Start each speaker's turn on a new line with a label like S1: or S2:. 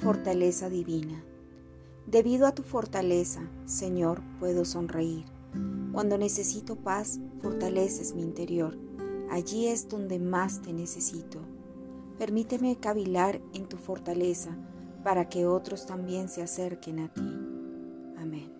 S1: fortaleza divina. Debido a tu fortaleza, Señor, puedo sonreír. Cuando necesito paz, fortaleces mi interior. Allí es donde más te necesito. Permíteme cavilar en tu fortaleza para que otros también se acerquen a ti. Amén.